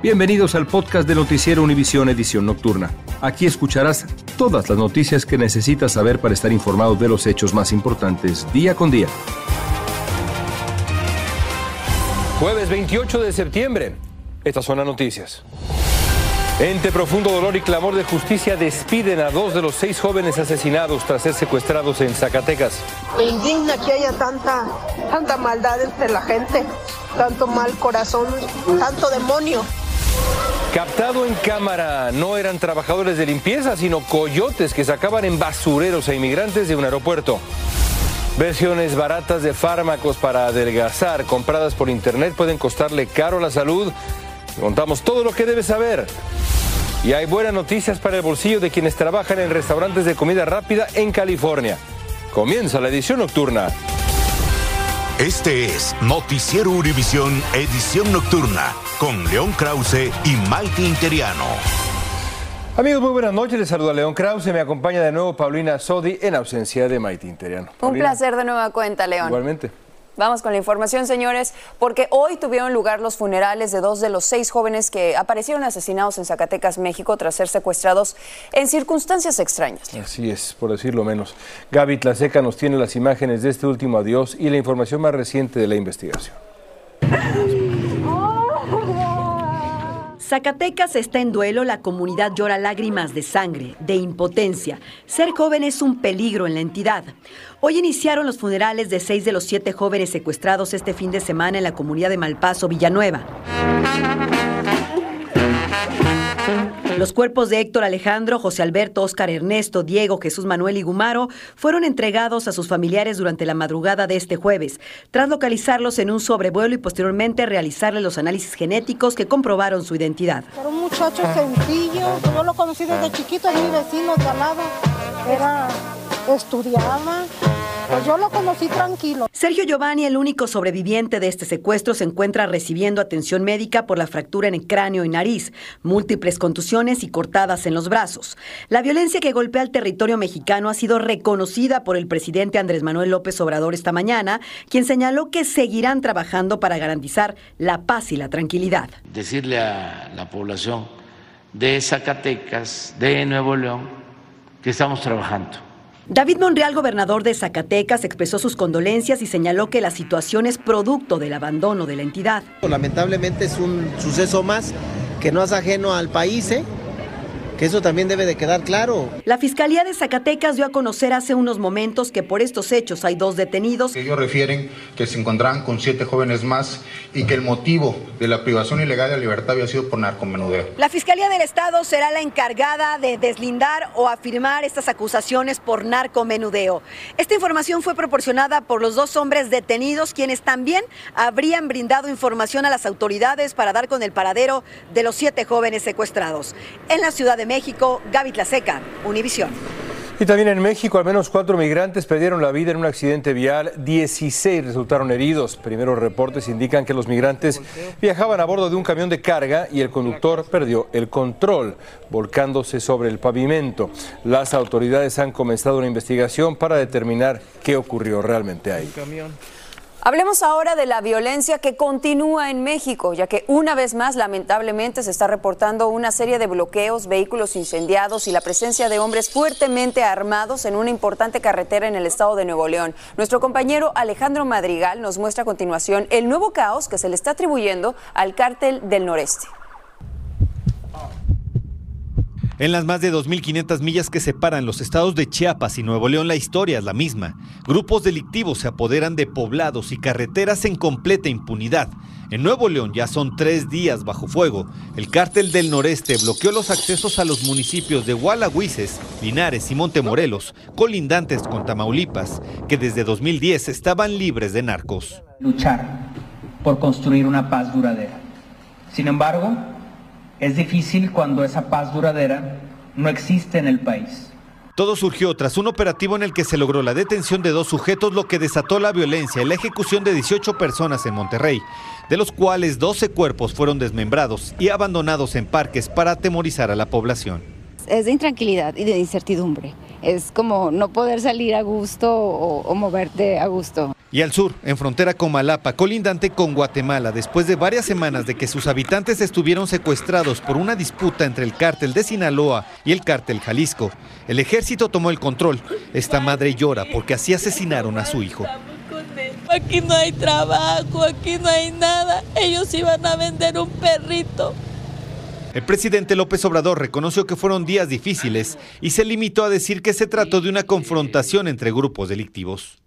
Bienvenidos al podcast de Noticiero Univisión Edición Nocturna. Aquí escucharás todas las noticias que necesitas saber para estar informado de los hechos más importantes día con día. Jueves 28 de septiembre. Estas son las noticias. Entre profundo dolor y clamor de justicia despiden a dos de los seis jóvenes asesinados tras ser secuestrados en Zacatecas. Me indigna que haya tanta, tanta maldad entre la gente, tanto mal corazón, tanto demonio. Captado en cámara, no eran trabajadores de limpieza, sino coyotes que sacaban en basureros a inmigrantes de un aeropuerto. Versiones baratas de fármacos para adelgazar compradas por internet pueden costarle caro la salud. Contamos todo lo que debes saber. Y hay buenas noticias para el bolsillo de quienes trabajan en restaurantes de comida rápida en California. Comienza la edición nocturna. Este es Noticiero Univisión Edición Nocturna con León Krause y Maite Interiano. Amigos, muy buenas noches. Les saluda León Krause. Me acompaña de nuevo Paulina Sodi en ausencia de Maite Interiano. Un placer de nueva cuenta, León. Igualmente. Vamos con la información, señores, porque hoy tuvieron lugar los funerales de dos de los seis jóvenes que aparecieron asesinados en Zacatecas, México, tras ser secuestrados en circunstancias extrañas. Así es, por decirlo menos. Gaby Tlaseca nos tiene las imágenes de este último adiós y la información más reciente de la investigación. Zacatecas está en duelo, la comunidad llora lágrimas de sangre, de impotencia. Ser joven es un peligro en la entidad. Hoy iniciaron los funerales de seis de los siete jóvenes secuestrados este fin de semana en la comunidad de Malpaso, Villanueva. Los cuerpos de Héctor Alejandro, José Alberto, Óscar Ernesto, Diego, Jesús Manuel y Gumaro fueron entregados a sus familiares durante la madrugada de este jueves, tras localizarlos en un sobrevuelo y posteriormente realizarle los análisis genéticos que comprobaron su identidad. Era un muchacho sencillo, yo lo conocí desde chiquito, es mi vecino de al lado. Era, estudiaba, pues yo lo conocí tranquilo. Sergio Giovanni, el único sobreviviente de este secuestro, se encuentra recibiendo atención médica por la fractura en el cráneo y nariz, múltiples contusiones y cortadas en los brazos. La violencia que golpea el territorio mexicano ha sido reconocida por el presidente Andrés Manuel López Obrador esta mañana, quien señaló que seguirán trabajando para garantizar la paz y la tranquilidad. Decirle a la población de Zacatecas, de Nuevo León, que estamos trabajando David Monreal, gobernador de Zacatecas, expresó sus condolencias y señaló que la situación es producto del abandono de la entidad. Lamentablemente es un suceso más que no es ajeno al país, ¿eh? Que eso también debe de quedar claro. La Fiscalía de Zacatecas dio a conocer hace unos momentos que por estos hechos hay dos detenidos. Ellos refieren que se encontraban con siete jóvenes más y que el motivo de la privación ilegal de la libertad había sido por narcomenudeo. La Fiscalía del Estado será la encargada de deslindar o afirmar estas acusaciones por narcomenudeo. Esta información fue proporcionada por los dos hombres detenidos, quienes también habrían brindado información a las autoridades para dar con el paradero de los siete jóvenes secuestrados. En la Ciudad de México, Gaby Tlaseca, Univisión. Y también en México, al menos cuatro migrantes perdieron la vida en un accidente vial, 16 resultaron heridos. Primeros reportes indican que los migrantes viajaban a bordo de un camión de carga y el conductor perdió el control, volcándose sobre el pavimento. Las autoridades han comenzado una investigación para determinar qué ocurrió realmente ahí. Hablemos ahora de la violencia que continúa en México, ya que una vez más, lamentablemente, se está reportando una serie de bloqueos, vehículos incendiados y la presencia de hombres fuertemente armados en una importante carretera en el estado de Nuevo León. Nuestro compañero Alejandro Madrigal nos muestra a continuación el nuevo caos que se le está atribuyendo al cártel del noreste. En las más de 2.500 millas que separan los estados de Chiapas y Nuevo León, la historia es la misma. Grupos delictivos se apoderan de poblados y carreteras en completa impunidad. En Nuevo León ya son tres días bajo fuego. El cártel del noreste bloqueó los accesos a los municipios de Gualagüises, Linares y Montemorelos, colindantes con Tamaulipas, que desde 2010 estaban libres de narcos. Luchar por construir una paz duradera. Sin embargo, es difícil cuando esa paz duradera no existe en el país. Todo surgió tras un operativo en el que se logró la detención de dos sujetos, lo que desató la violencia y la ejecución de 18 personas en Monterrey, de los cuales 12 cuerpos fueron desmembrados y abandonados en parques para atemorizar a la población. Es de intranquilidad y de incertidumbre. Es como no poder salir a gusto o, o moverte a gusto. Y al sur, en frontera con Malapa, colindante con Guatemala, después de varias semanas de que sus habitantes estuvieron secuestrados por una disputa entre el cártel de Sinaloa y el cártel Jalisco, el ejército tomó el control. Esta madre llora porque así asesinaron a su hijo. Aquí no hay trabajo, aquí no hay nada. Ellos iban a vender un perrito. El presidente López Obrador reconoció que fueron días difíciles y se limitó a decir que se trató de una confrontación entre grupos delictivos.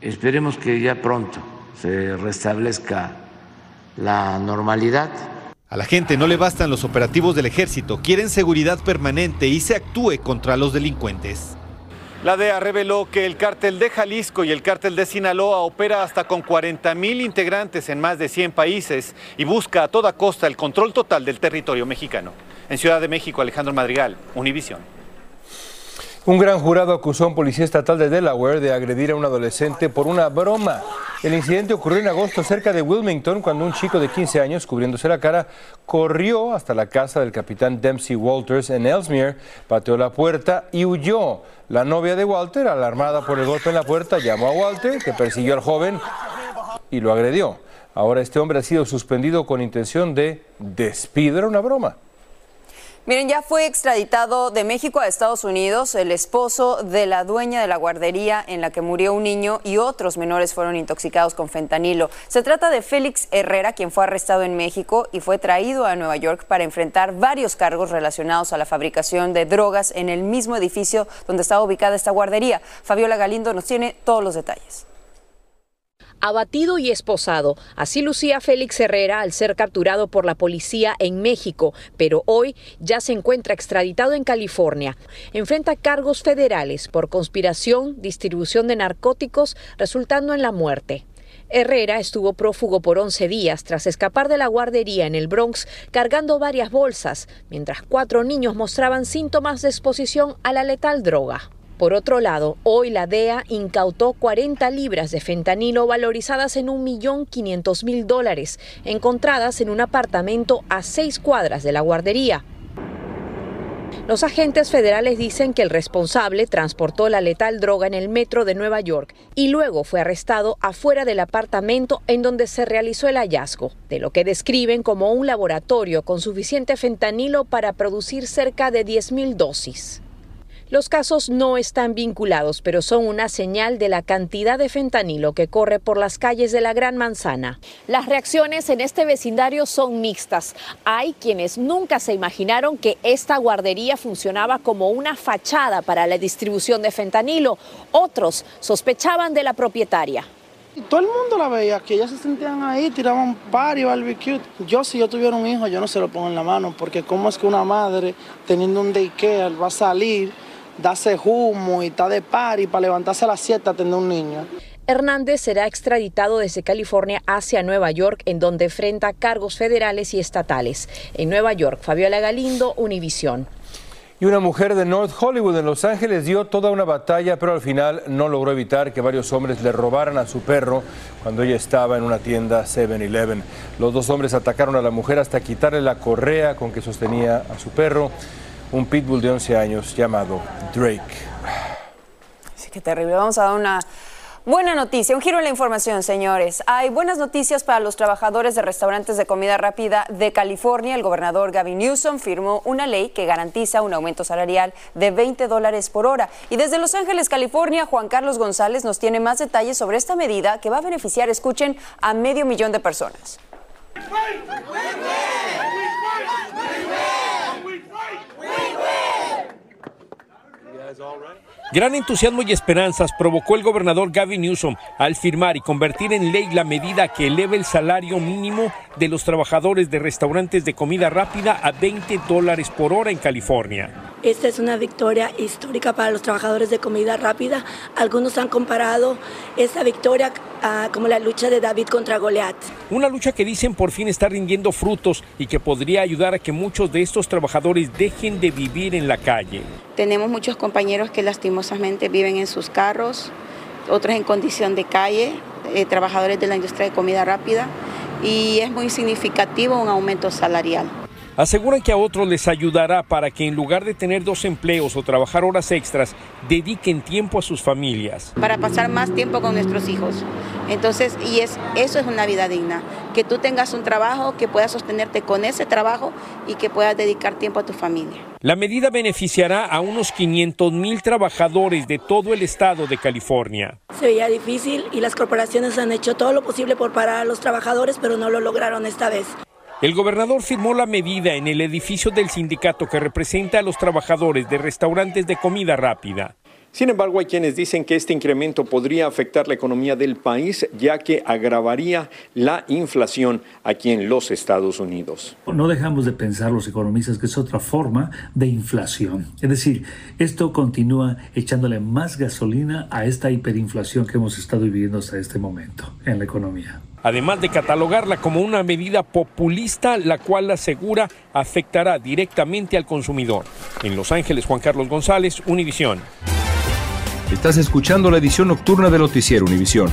Esperemos que ya pronto se restablezca la normalidad. A la gente no le bastan los operativos del ejército, quieren seguridad permanente y se actúe contra los delincuentes. La DEA reveló que el cártel de Jalisco y el cártel de Sinaloa opera hasta con 40 mil integrantes en más de 100 países y busca a toda costa el control total del territorio mexicano. En Ciudad de México, Alejandro Madrigal, Univisión. Un gran jurado acusó a un policía estatal de Delaware de agredir a un adolescente por una broma. El incidente ocurrió en agosto cerca de Wilmington cuando un chico de 15 años, cubriéndose la cara, corrió hasta la casa del capitán Dempsey Walters en Ellesmere, pateó la puerta y huyó. La novia de Walter, alarmada por el golpe en la puerta, llamó a Walter, que persiguió al joven y lo agredió. Ahora este hombre ha sido suspendido con intención de despido. Era una broma. Miren, ya fue extraditado de México a Estados Unidos el esposo de la dueña de la guardería en la que murió un niño y otros menores fueron intoxicados con fentanilo. Se trata de Félix Herrera, quien fue arrestado en México y fue traído a Nueva York para enfrentar varios cargos relacionados a la fabricación de drogas en el mismo edificio donde estaba ubicada esta guardería. Fabiola Galindo nos tiene todos los detalles abatido y esposado. Así lucía Félix Herrera al ser capturado por la policía en México, pero hoy ya se encuentra extraditado en California. Enfrenta cargos federales por conspiración, distribución de narcóticos, resultando en la muerte. Herrera estuvo prófugo por 11 días tras escapar de la guardería en el Bronx cargando varias bolsas, mientras cuatro niños mostraban síntomas de exposición a la letal droga. Por otro lado, hoy la DEA incautó 40 libras de fentanilo valorizadas en 1.500.000 dólares, encontradas en un apartamento a seis cuadras de la guardería. Los agentes federales dicen que el responsable transportó la letal droga en el metro de Nueva York y luego fue arrestado afuera del apartamento en donde se realizó el hallazgo, de lo que describen como un laboratorio con suficiente fentanilo para producir cerca de 10.000 dosis. Los casos no están vinculados, pero son una señal de la cantidad de fentanilo que corre por las calles de la Gran Manzana. Las reacciones en este vecindario son mixtas. Hay quienes nunca se imaginaron que esta guardería funcionaba como una fachada para la distribución de fentanilo. Otros sospechaban de la propietaria. Todo el mundo la veía, que ellas se sentían ahí, tiraban party, barbecue. Yo, si yo tuviera un hijo, yo no se lo pongo en la mano, porque cómo es que una madre, teniendo un daycare, va a salir darse humo y está de par y para levantarse a las 7 a atender a un niño. Hernández será extraditado desde California hacia Nueva York, en donde enfrenta cargos federales y estatales. En Nueva York, Fabiola Galindo, Univisión. Y una mujer de North Hollywood en Los Ángeles dio toda una batalla, pero al final no logró evitar que varios hombres le robaran a su perro cuando ella estaba en una tienda 7-Eleven. Los dos hombres atacaron a la mujer hasta quitarle la correa con que sostenía a su perro un pitbull de 11 años llamado Drake. Sí, qué terrible. Vamos a dar una buena noticia, un giro en la información, señores. Hay buenas noticias para los trabajadores de restaurantes de comida rápida de California. El gobernador Gavin Newsom firmó una ley que garantiza un aumento salarial de 20 dólares por hora. Y desde Los Ángeles, California, Juan Carlos González nos tiene más detalles sobre esta medida que va a beneficiar, escuchen, a medio millón de personas. guys all right? Gran entusiasmo y esperanzas provocó el gobernador Gavin Newsom al firmar y convertir en ley la medida que eleva el salario mínimo de los trabajadores de restaurantes de comida rápida a 20 dólares por hora en California. Esta es una victoria histórica para los trabajadores de comida rápida. Algunos han comparado esta victoria ah, como la lucha de David contra Goliat. Una lucha que dicen por fin está rindiendo frutos y que podría ayudar a que muchos de estos trabajadores dejen de vivir en la calle. Tenemos muchos compañeros que lastimosamente viven en sus carros, otros en condición de calle, eh, trabajadores de la industria de comida rápida y es muy significativo un aumento salarial. Aseguran que a otros les ayudará para que en lugar de tener dos empleos o trabajar horas extras, dediquen tiempo a sus familias. Para pasar más tiempo con nuestros hijos. Entonces, y es, eso es una vida digna. Que tú tengas un trabajo, que puedas sostenerte con ese trabajo y que puedas dedicar tiempo a tu familia. La medida beneficiará a unos 500 mil trabajadores de todo el estado de California. Se veía difícil y las corporaciones han hecho todo lo posible por parar a los trabajadores, pero no lo lograron esta vez. El gobernador firmó la medida en el edificio del sindicato que representa a los trabajadores de restaurantes de comida rápida. Sin embargo, hay quienes dicen que este incremento podría afectar la economía del país, ya que agravaría la inflación aquí en los Estados Unidos. No dejamos de pensar los economistas que es otra forma de inflación. Es decir, esto continúa echándole más gasolina a esta hiperinflación que hemos estado viviendo hasta este momento en la economía además de catalogarla como una medida populista, la cual asegura afectará directamente al consumidor. En Los Ángeles, Juan Carlos González, Univisión. Estás escuchando la edición nocturna de Noticiero Univisión.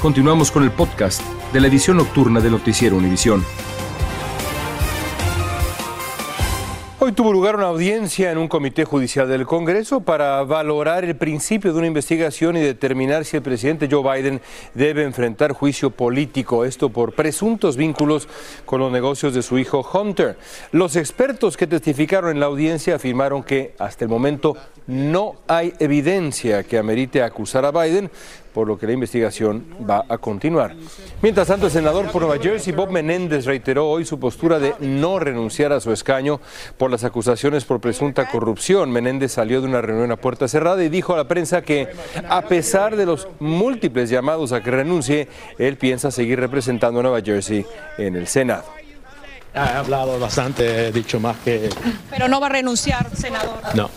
Continuamos con el podcast de la edición nocturna de Noticiero Univisión. Hoy tuvo lugar una audiencia en un comité judicial del Congreso para valorar el principio de una investigación y determinar si el presidente Joe Biden debe enfrentar juicio político, esto por presuntos vínculos con los negocios de su hijo Hunter. Los expertos que testificaron en la audiencia afirmaron que hasta el momento no hay evidencia que amerite acusar a Biden, por lo que la investigación va a continuar. Mientras tanto, el senador por Nueva Jersey, Bob Menéndez, reiteró hoy su postura de no renunciar a su escaño por las acusaciones por presunta corrupción. Menéndez salió de una reunión a puerta cerrada y dijo a la prensa que, a pesar de los múltiples llamados a que renuncie, él piensa seguir representando a Nueva Jersey en el Senado. He hablado bastante, he dicho más que... Pero no va a renunciar, senador. No.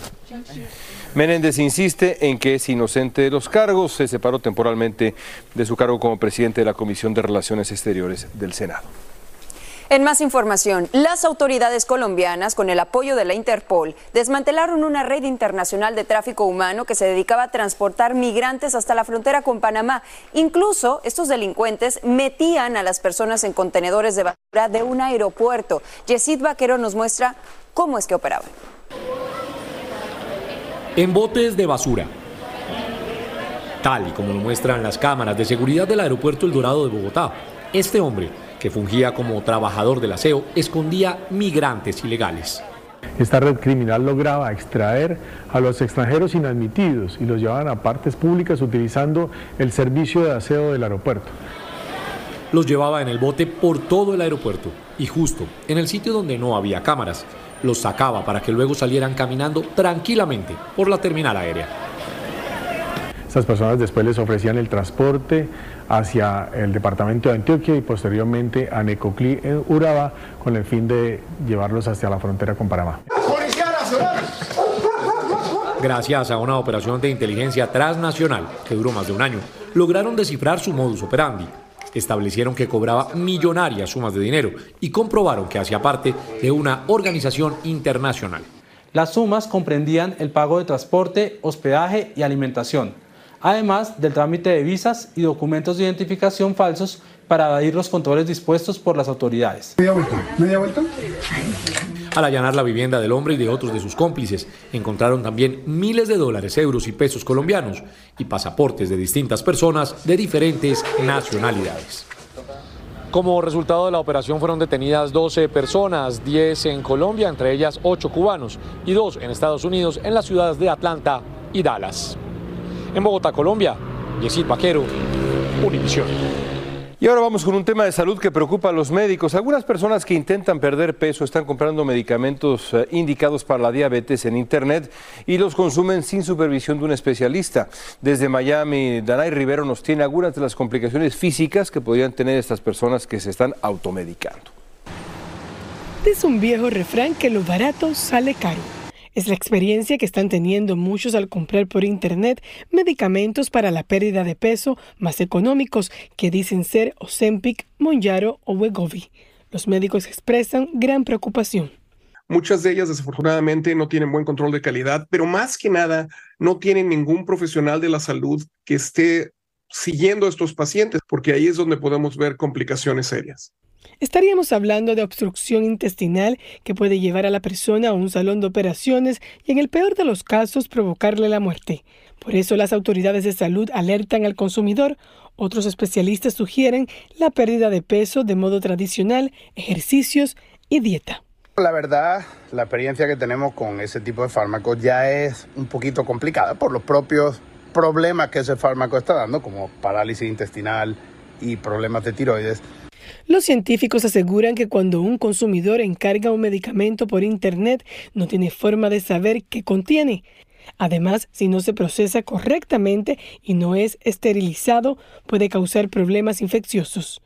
Menéndez insiste en que es inocente de los cargos, se separó temporalmente de su cargo como presidente de la Comisión de Relaciones Exteriores del Senado. En más información, las autoridades colombianas, con el apoyo de la Interpol, desmantelaron una red internacional de tráfico humano que se dedicaba a transportar migrantes hasta la frontera con Panamá. Incluso estos delincuentes metían a las personas en contenedores de basura de un aeropuerto. Yesid Vaquero nos muestra cómo es que operaban en botes de basura. Tal y como lo muestran las cámaras de seguridad del aeropuerto El Dorado de Bogotá, este hombre, que fungía como trabajador del aseo, escondía migrantes ilegales. Esta red criminal lograba extraer a los extranjeros inadmitidos y los llevaban a partes públicas utilizando el servicio de aseo del aeropuerto. Los llevaba en el bote por todo el aeropuerto y justo en el sitio donde no había cámaras, los sacaba para que luego salieran caminando tranquilamente por la terminal aérea. Estas personas después les ofrecían el transporte hacia el departamento de Antioquia y posteriormente a Necoclí en Urabá con el fin de llevarlos hacia la frontera con Panamá. Gracias a una operación de inteligencia transnacional que duró más de un año, lograron descifrar su modus operandi establecieron que cobraba millonarias sumas de dinero y comprobaron que hacía parte de una organización internacional. Las sumas comprendían el pago de transporte, hospedaje y alimentación, además del trámite de visas y documentos de identificación falsos para evadir los controles dispuestos por las autoridades. ¿Media vuelta? ¿Media vuelta? Al allanar la vivienda del hombre y de otros de sus cómplices, encontraron también miles de dólares, euros y pesos colombianos y pasaportes de distintas personas de diferentes nacionalidades. Como resultado de la operación fueron detenidas 12 personas, 10 en Colombia, entre ellas 8 cubanos y 2 en Estados Unidos, en las ciudades de Atlanta y Dallas. En Bogotá, Colombia, Yesid Vaquero, Univisión. Y ahora vamos con un tema de salud que preocupa a los médicos. Algunas personas que intentan perder peso están comprando medicamentos eh, indicados para la diabetes en Internet y los consumen sin supervisión de un especialista. Desde Miami, Danay Rivero nos tiene algunas de las complicaciones físicas que podrían tener estas personas que se están automedicando. Es un viejo refrán que lo barato sale caro. Es la experiencia que están teniendo muchos al comprar por Internet medicamentos para la pérdida de peso más económicos que dicen ser Ozempic, Monjaro o Wegovy. Los médicos expresan gran preocupación. Muchas de ellas desafortunadamente no tienen buen control de calidad, pero más que nada no tienen ningún profesional de la salud que esté siguiendo a estos pacientes, porque ahí es donde podemos ver complicaciones serias. Estaríamos hablando de obstrucción intestinal que puede llevar a la persona a un salón de operaciones y en el peor de los casos provocarle la muerte. Por eso las autoridades de salud alertan al consumidor. Otros especialistas sugieren la pérdida de peso de modo tradicional, ejercicios y dieta. La verdad, la experiencia que tenemos con ese tipo de fármacos ya es un poquito complicada por los propios problemas que ese fármaco está dando, como parálisis intestinal y problemas de tiroides. Los científicos aseguran que cuando un consumidor encarga un medicamento por Internet no tiene forma de saber qué contiene. Además, si no se procesa correctamente y no es esterilizado, puede causar problemas infecciosos.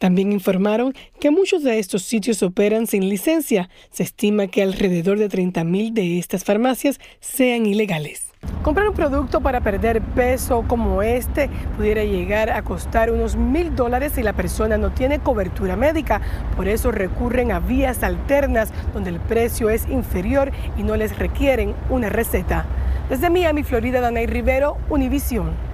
También informaron que muchos de estos sitios operan sin licencia. Se estima que alrededor de 30.000 de estas farmacias sean ilegales. Comprar un producto para perder peso como este pudiera llegar a costar unos mil dólares si la persona no tiene cobertura médica. Por eso recurren a vías alternas donde el precio es inferior y no les requieren una receta. Desde Miami, Florida, Danay Rivero, Univisión.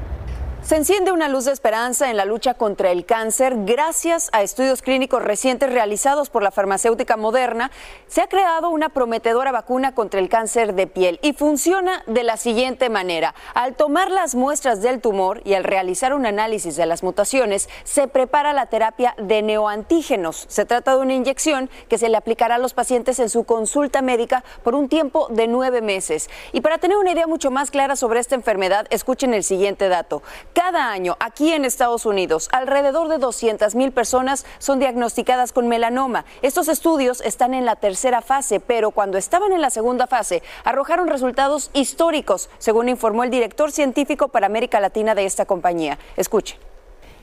Se enciende una luz de esperanza en la lucha contra el cáncer gracias a estudios clínicos recientes realizados por la farmacéutica Moderna. Se ha creado una prometedora vacuna contra el cáncer de piel y funciona de la siguiente manera. Al tomar las muestras del tumor y al realizar un análisis de las mutaciones, se prepara la terapia de neoantígenos. Se trata de una inyección que se le aplicará a los pacientes en su consulta médica por un tiempo de nueve meses. Y para tener una idea mucho más clara sobre esta enfermedad, escuchen el siguiente dato. Cada año, aquí en Estados Unidos, alrededor de 200 mil personas son diagnosticadas con melanoma. Estos estudios están en la tercera fase, pero cuando estaban en la segunda fase, arrojaron resultados históricos, según informó el director científico para América Latina de esta compañía. Escuche.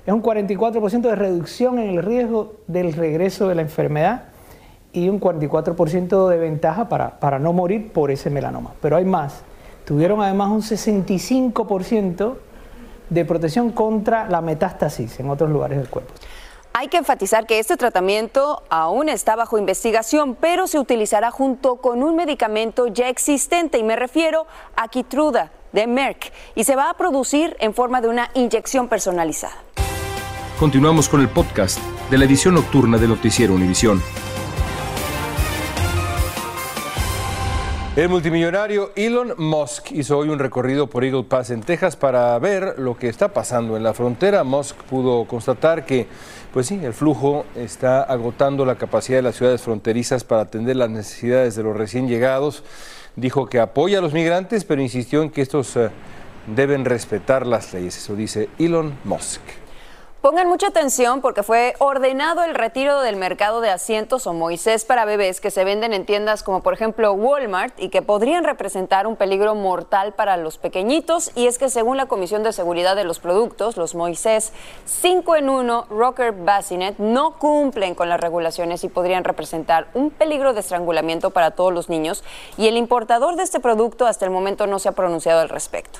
Es un 44% de reducción en el riesgo del regreso de la enfermedad y un 44% de ventaja para, para no morir por ese melanoma. Pero hay más. Tuvieron además un 65% de protección contra la metástasis en otros lugares del cuerpo. Hay que enfatizar que este tratamiento aún está bajo investigación, pero se utilizará junto con un medicamento ya existente y me refiero a Kitruda de Merck y se va a producir en forma de una inyección personalizada. Continuamos con el podcast de la edición nocturna de Noticiero Univisión. El multimillonario Elon Musk hizo hoy un recorrido por Eagle Pass en Texas para ver lo que está pasando en la frontera. Musk pudo constatar que, pues sí, el flujo está agotando la capacidad de las ciudades fronterizas para atender las necesidades de los recién llegados. Dijo que apoya a los migrantes, pero insistió en que estos eh, deben respetar las leyes. Eso dice Elon Musk. Pongan mucha atención porque fue ordenado el retiro del mercado de asientos o Moisés para bebés que se venden en tiendas como por ejemplo Walmart y que podrían representar un peligro mortal para los pequeñitos. Y es que según la Comisión de Seguridad de los Productos, los Moisés 5 en 1 Rocker Bassinet no cumplen con las regulaciones y podrían representar un peligro de estrangulamiento para todos los niños. Y el importador de este producto hasta el momento no se ha pronunciado al respecto.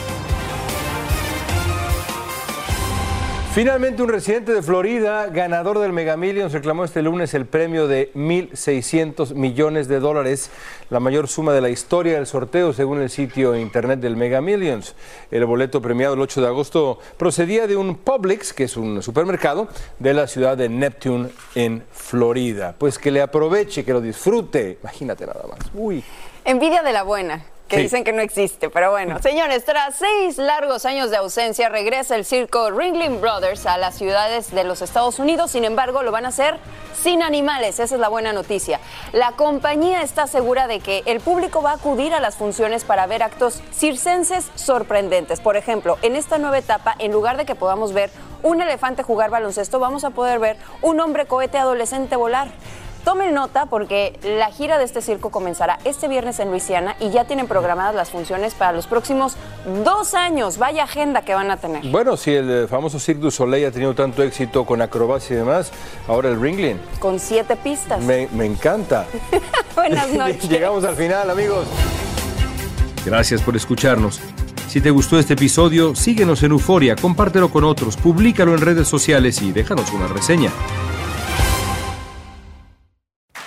Finalmente, un residente de Florida, ganador del Mega Millions, reclamó este lunes el premio de 1.600 millones de dólares, la mayor suma de la historia del sorteo, según el sitio internet del Mega Millions. El boleto premiado el 8 de agosto procedía de un Publix, que es un supermercado, de la ciudad de Neptune, en Florida. Pues que le aproveche, que lo disfrute. Imagínate nada más. Uy. Envidia de la buena. Que Sí. dicen que no existe, pero bueno. Señores, tras seis largos años de ausencia, regresa el circo Ringling Brothers a las ciudades de los Estados Unidos. Sin embargo, lo van a hacer sin animales. Esa es la buena noticia. La compañía está segura de que el público va a acudir a las funciones para ver actos circenses sorprendentes. Por ejemplo, en esta nueva etapa, en lugar de que podamos ver un elefante jugar baloncesto, vamos a poder ver un hombre cohete adolescente volar. Tomen nota porque la gira de este circo comenzará este viernes en Luisiana y ya tienen programadas las funciones para los próximos dos años. Vaya agenda que van a tener. Bueno, si el eh, famoso Cirque du Soleil ha tenido tanto éxito con acrobacia y demás, ahora el Ringling. Con siete pistas. Me, me encanta. Buenas noches. Llegamos al final, amigos. Gracias por escucharnos. Si te gustó este episodio, síguenos en Euforia, compártelo con otros, públicalo en redes sociales y déjanos una reseña.